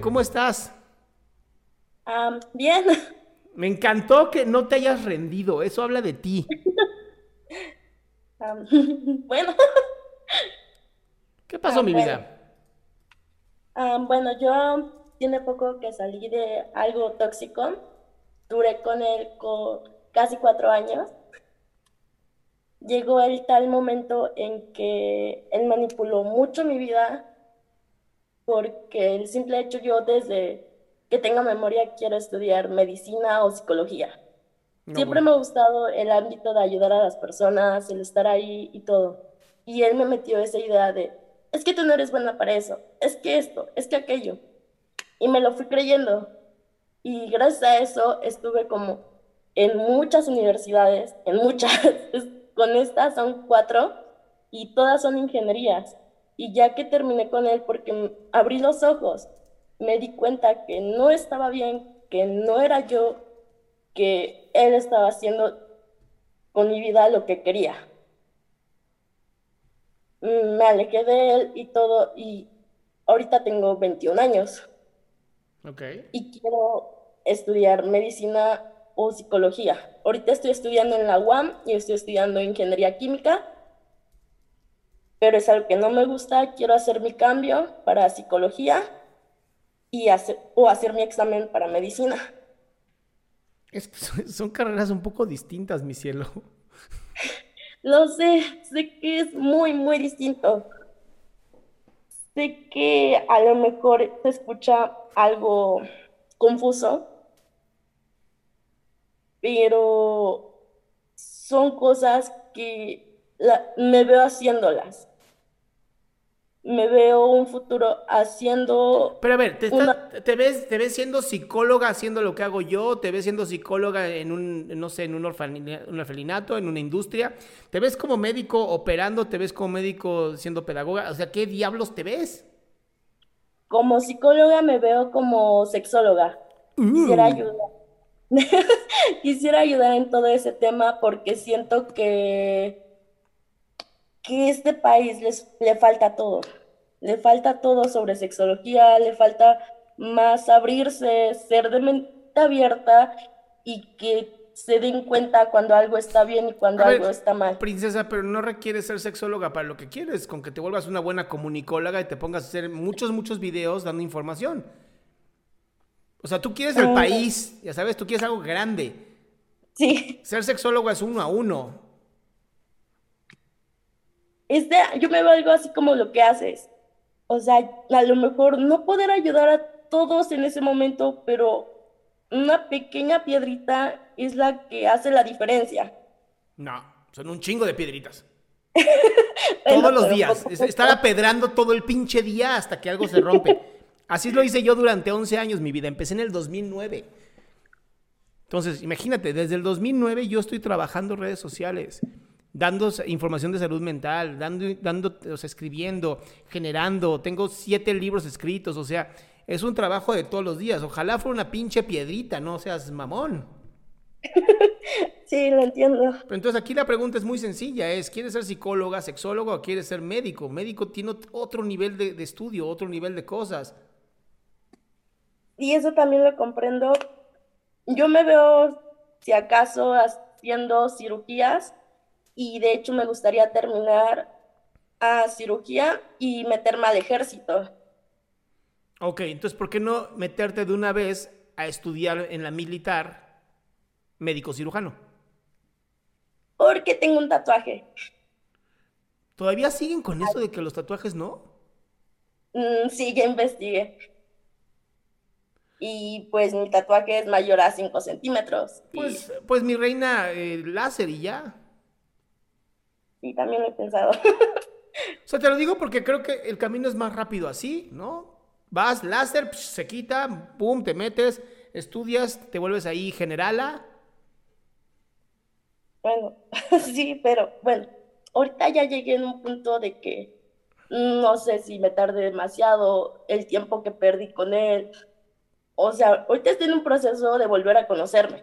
¿Cómo estás? Bien. Me encantó que no te hayas rendido. Eso habla de ti. Bueno. ¿Qué pasó, Ah, mi vida? Bueno, yo tiene poco que salí de algo tóxico. Duré con él co- casi cuatro años. Llegó el tal momento en que él manipuló mucho mi vida porque el simple hecho yo desde que tengo memoria quiero estudiar medicina o psicología. No, Siempre bueno. me ha gustado el ámbito de ayudar a las personas, el estar ahí y todo. Y él me metió esa idea de, es que tú no eres buena para eso, es que esto, es que aquello. Y me lo fui creyendo. Y gracias a eso estuve como en muchas universidades, en muchas, con estas son cuatro, y todas son ingenierías. Y ya que terminé con él, porque abrí los ojos, me di cuenta que no estaba bien, que no era yo, que él estaba haciendo con mi vida lo que quería. Mm, Me alejé de él y todo, y ahorita tengo 21 años Ok. y quiero estudiar medicina o psicología. Ahorita estoy estudiando en la UAM y estoy estudiando ingeniería química, pero es algo que no me gusta. Quiero hacer mi cambio para psicología y hacer, o hacer mi examen para medicina. Es son, son carreras un poco distintas, mi cielo. Lo sé, sé que es muy, muy distinto. Sé que a lo mejor se escucha algo confuso, pero son cosas que la- me veo haciéndolas. Me veo un futuro haciendo Pero a ver, ¿te, estás- Una- te ves, ¿te ves siendo psicóloga haciendo lo que hago yo? ¿Te ves siendo psicóloga en un, no sé, en un, un orfelinato, en una industria? ¿Te ves como médico operando? ¿Te ves como médico siendo pedagoga? O sea, ¿qué diablos te ves? Como psicóloga me veo como sexóloga. Quisiera ayudar. Quisiera ayudar en todo ese tema porque siento que, que este país les, le falta todo. Le falta todo sobre sexología, le falta más abrirse, ser de mente abierta y que se den cuenta cuando algo está bien y cuando ver, algo está mal. Princesa, pero no requieres ser sexóloga para lo que quieres, con que te vuelvas una buena comunicóloga y te pongas a hacer muchos, muchos videos dando información. O sea, tú quieres el Mm. país, ya sabes, tú quieres algo grande. Sí. Ser sexólogo es uno a uno. Este, yo me veo algo así como lo que haces. O sea, a lo mejor no poder ayudar a todos en ese momento, pero una pequeña piedrita es la que hace la diferencia. No, son un chingo de piedritas. Todos los días. poco poco. Estar apedrando todo el pinche día hasta que algo se rompe. Así lo hice yo durante 11 años, mi vida. Empecé en el 2009. Entonces, imagínate, desde el 2009 yo estoy trabajando redes sociales. Dando información de salud mental, dando, dando, o sea, escribiendo, generando. Tengo siete libros escritos, o sea, es un trabajo de todos los días. Ojalá fuera una pinche piedrita, no seas mamón. Sí, lo entiendo. Pero entonces aquí la pregunta es muy sencilla, es, ¿quieres ser psicóloga, sexóloga o quieres ser médico? Médico tiene otro nivel de, de estudio, otro nivel de cosas. Y eso también lo comprendo. Yo me veo, si acaso, haciendo cirugías y de hecho me gustaría terminar a cirugía y meterme al ejército. Ok, entonces, ¿por qué no meterte de una vez a estudiar en la militar médico cirujano? porque tengo un tatuaje. ¿Todavía siguen con eso de que los tatuajes no? Mm, sí, ya investigué. Y pues mi tatuaje es mayor a 5 centímetros. Pues, pues mi reina, eh, láser y ya. Sí, también lo he pensado. o sea, te lo digo porque creo que el camino es más rápido así, ¿no? Vas, láser, se quita, pum, te metes, estudias, te vuelves ahí generala bueno, sí, pero bueno, ahorita ya llegué en un punto de que no sé si me tardé demasiado el tiempo que perdí con él. O sea, ahorita estoy en un proceso de volver a conocerme.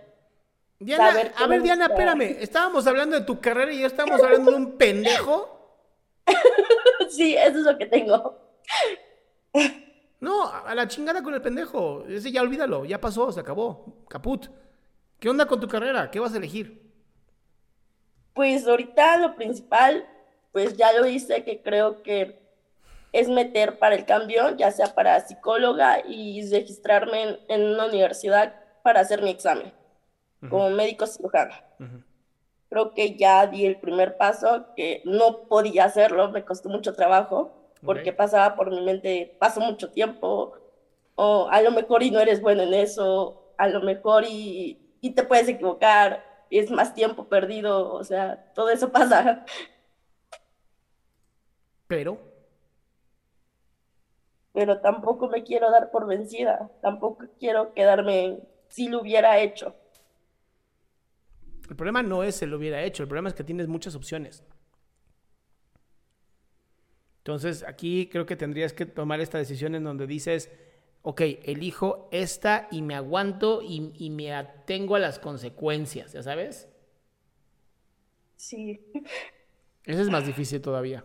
Diana, a ver, Diana, espérame. Estábamos hablando de tu carrera y ya estábamos hablando de un pendejo. sí, eso es lo que tengo. No, a la chingada con el pendejo. Ese ya olvídalo, ya pasó, se acabó. Caput. ¿Qué onda con tu carrera? ¿Qué vas a elegir? Pues ahorita lo principal, pues ya lo hice, que creo que es meter para el cambio, ya sea para psicóloga y registrarme en, una universidad para hacer mi examen como médico cirujano. Creo que ya di el primer paso, que no podía hacerlo, me costó mucho trabajo, porque pasaba por mi mente, paso mucho tiempo, o a lo mejor y no eres bueno en eso, a lo mejor y, y te puedes equivocar, es más tiempo perdido, o sea, todo eso pasa. Pero. Pero tampoco me quiero dar por vencida, tampoco quiero quedarme si lo hubiera hecho. El problema no es si lo hubiera hecho, el problema es que tienes muchas opciones. Entonces, aquí creo que tendrías que tomar esta decisión en donde dices, ok, elijo esta y me aguanto y, me atengo a las consecuencias, ¿ya sabes? Sí. Eso es más difícil todavía.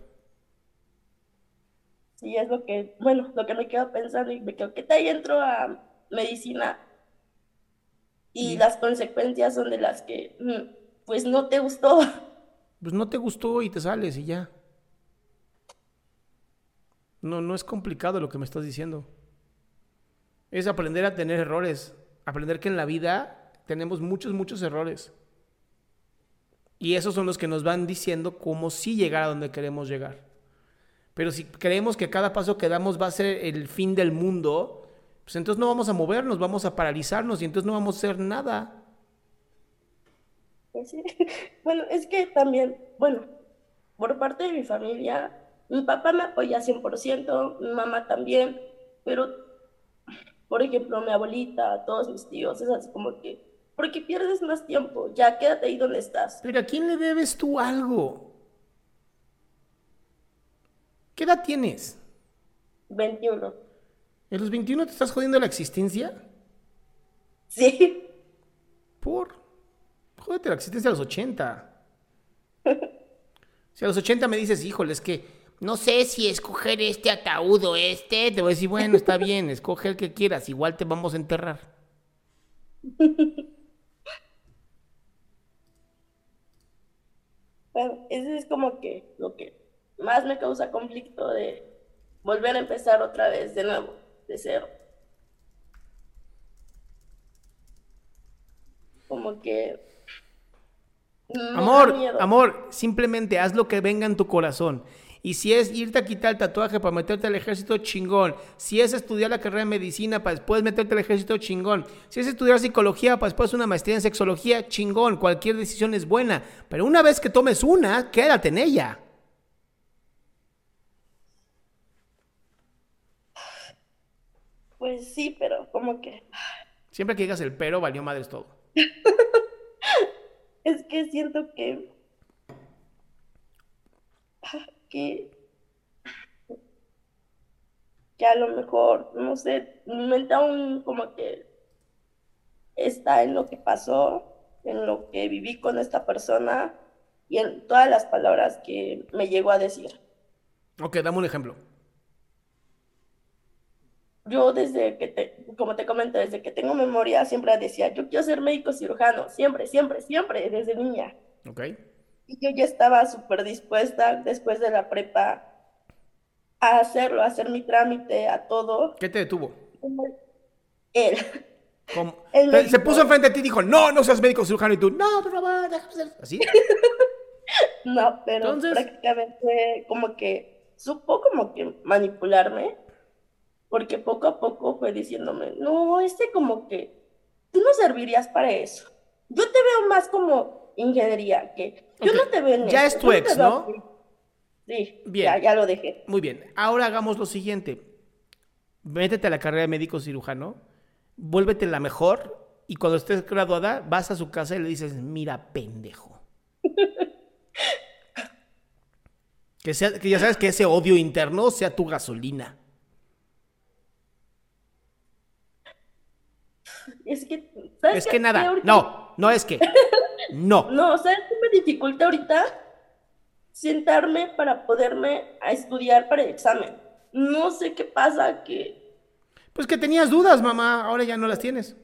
Sí, es lo que, bueno, lo que me quedo pensando y me quedo, ¿qué tal entro a medicina? Y las consecuencias son de las que, mm, pues no te gustó. Pues no te gustó y te sales y ya. No, no es complicado lo que me estás diciendo es aprender a tener errores, aprender que en la vida tenemos muchos, muchos errores. Y esos son los que nos van diciendo cómo sí llegar a donde queremos llegar. Pero si creemos que cada paso que damos va a ser el fin del mundo, pues entonces no vamos a movernos, vamos a paralizarnos y entonces no vamos a hacer nada. Pues bueno, es que también, bueno, por parte de mi familia, mi papá me apoya 100%, mi mamá también, pero por ejemplo, mi abuelita, todos mis tíos, es así como que, porque pierdes más tiempo, ya quédate ahí donde estás. Pero ¿a quién le debes tú algo? ¿Qué edad tienes? 21. ¿En los 21 te estás jodiendo la existencia? Sí. ¿Por? Jódete la existencia a los 80. si a los 80 me dices, híjole, es que no sé si escoger este ataúd o este, te voy a decir, bueno, está bien, escoge el que quieras, igual te vamos a enterrar. Bueno, ese es como que lo que más me causa conflicto de volver a empezar otra vez de nuevo, de cero. Como que... amor, amor, simplemente haz lo que venga en tu corazón. Y si es irte a quitar el tatuaje para meterte al ejército, chingón. Si es estudiar la carrera de medicina para después meterte al ejército, chingón. Si es estudiar psicología para después una maestría en sexología, chingón. Cualquier decisión es buena. Pero una vez que tomes una, quédate en ella. Pues sí, pero como que... Siempre que digas el pero, valió madres todo. es que siento que que, que a lo mejor, no sé, mi mente aún como que está en lo que pasó, en lo que viví con esta persona y en todas las palabras que me llegó a decir. Ok, dame un ejemplo. Yo desde que, te, como te comento, desde que tengo memoria, siempre decía, yo quiero ser médico cirujano, siempre, siempre, siempre, desde niña. Ok. Y yo ya estaba súper dispuesta después de la prepa a hacerlo, a hacer mi trámite, a todo. ¿Qué te detuvo? Él. Se- Se puso enfrente de ti y dijo, no, no seas médico cirujano. Y tú, no, por favor, déjame ser. ¿Así? No, pero Entonces- prácticamente como que supo como que manipularme, porque poco a poco fue diciéndome, no, este como que tú no servirías para eso. Yo te veo más como ingeniería, que yo no te veo en ya es tu ex, ¿no? así". Sí, Bien. ya, ya lo dejé. Muy bien. Ahora hagamos lo siguiente. Métete a la carrera de médico cirujano, vuélvete la mejor y cuando estés graduada vas a su casa y le dices, mira, pendejo. Que, sea, que ya sabes que ese odio interno sea tu gasolina. Es que, ¿sabes Es que nada. ahorita- No, no es que. No. No, ¿sabes qué me dificulta ahorita? Sentarme para poderme a estudiar para el examen. No sé qué pasa, que Pues que tenías dudas, mamá. Ahora ya no las tienes.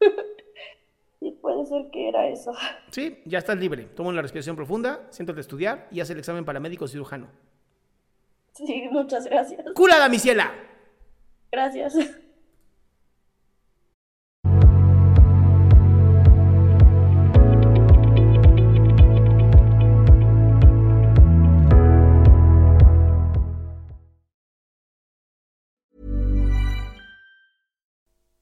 sí puede ser que era eso. Sí, ya estás libre. Toma una respiración profunda, siéntate a estudiar y haz el examen para médico cirujano. Sí, muchas gracias. ¡Cúrala, mi ciela! Gracias.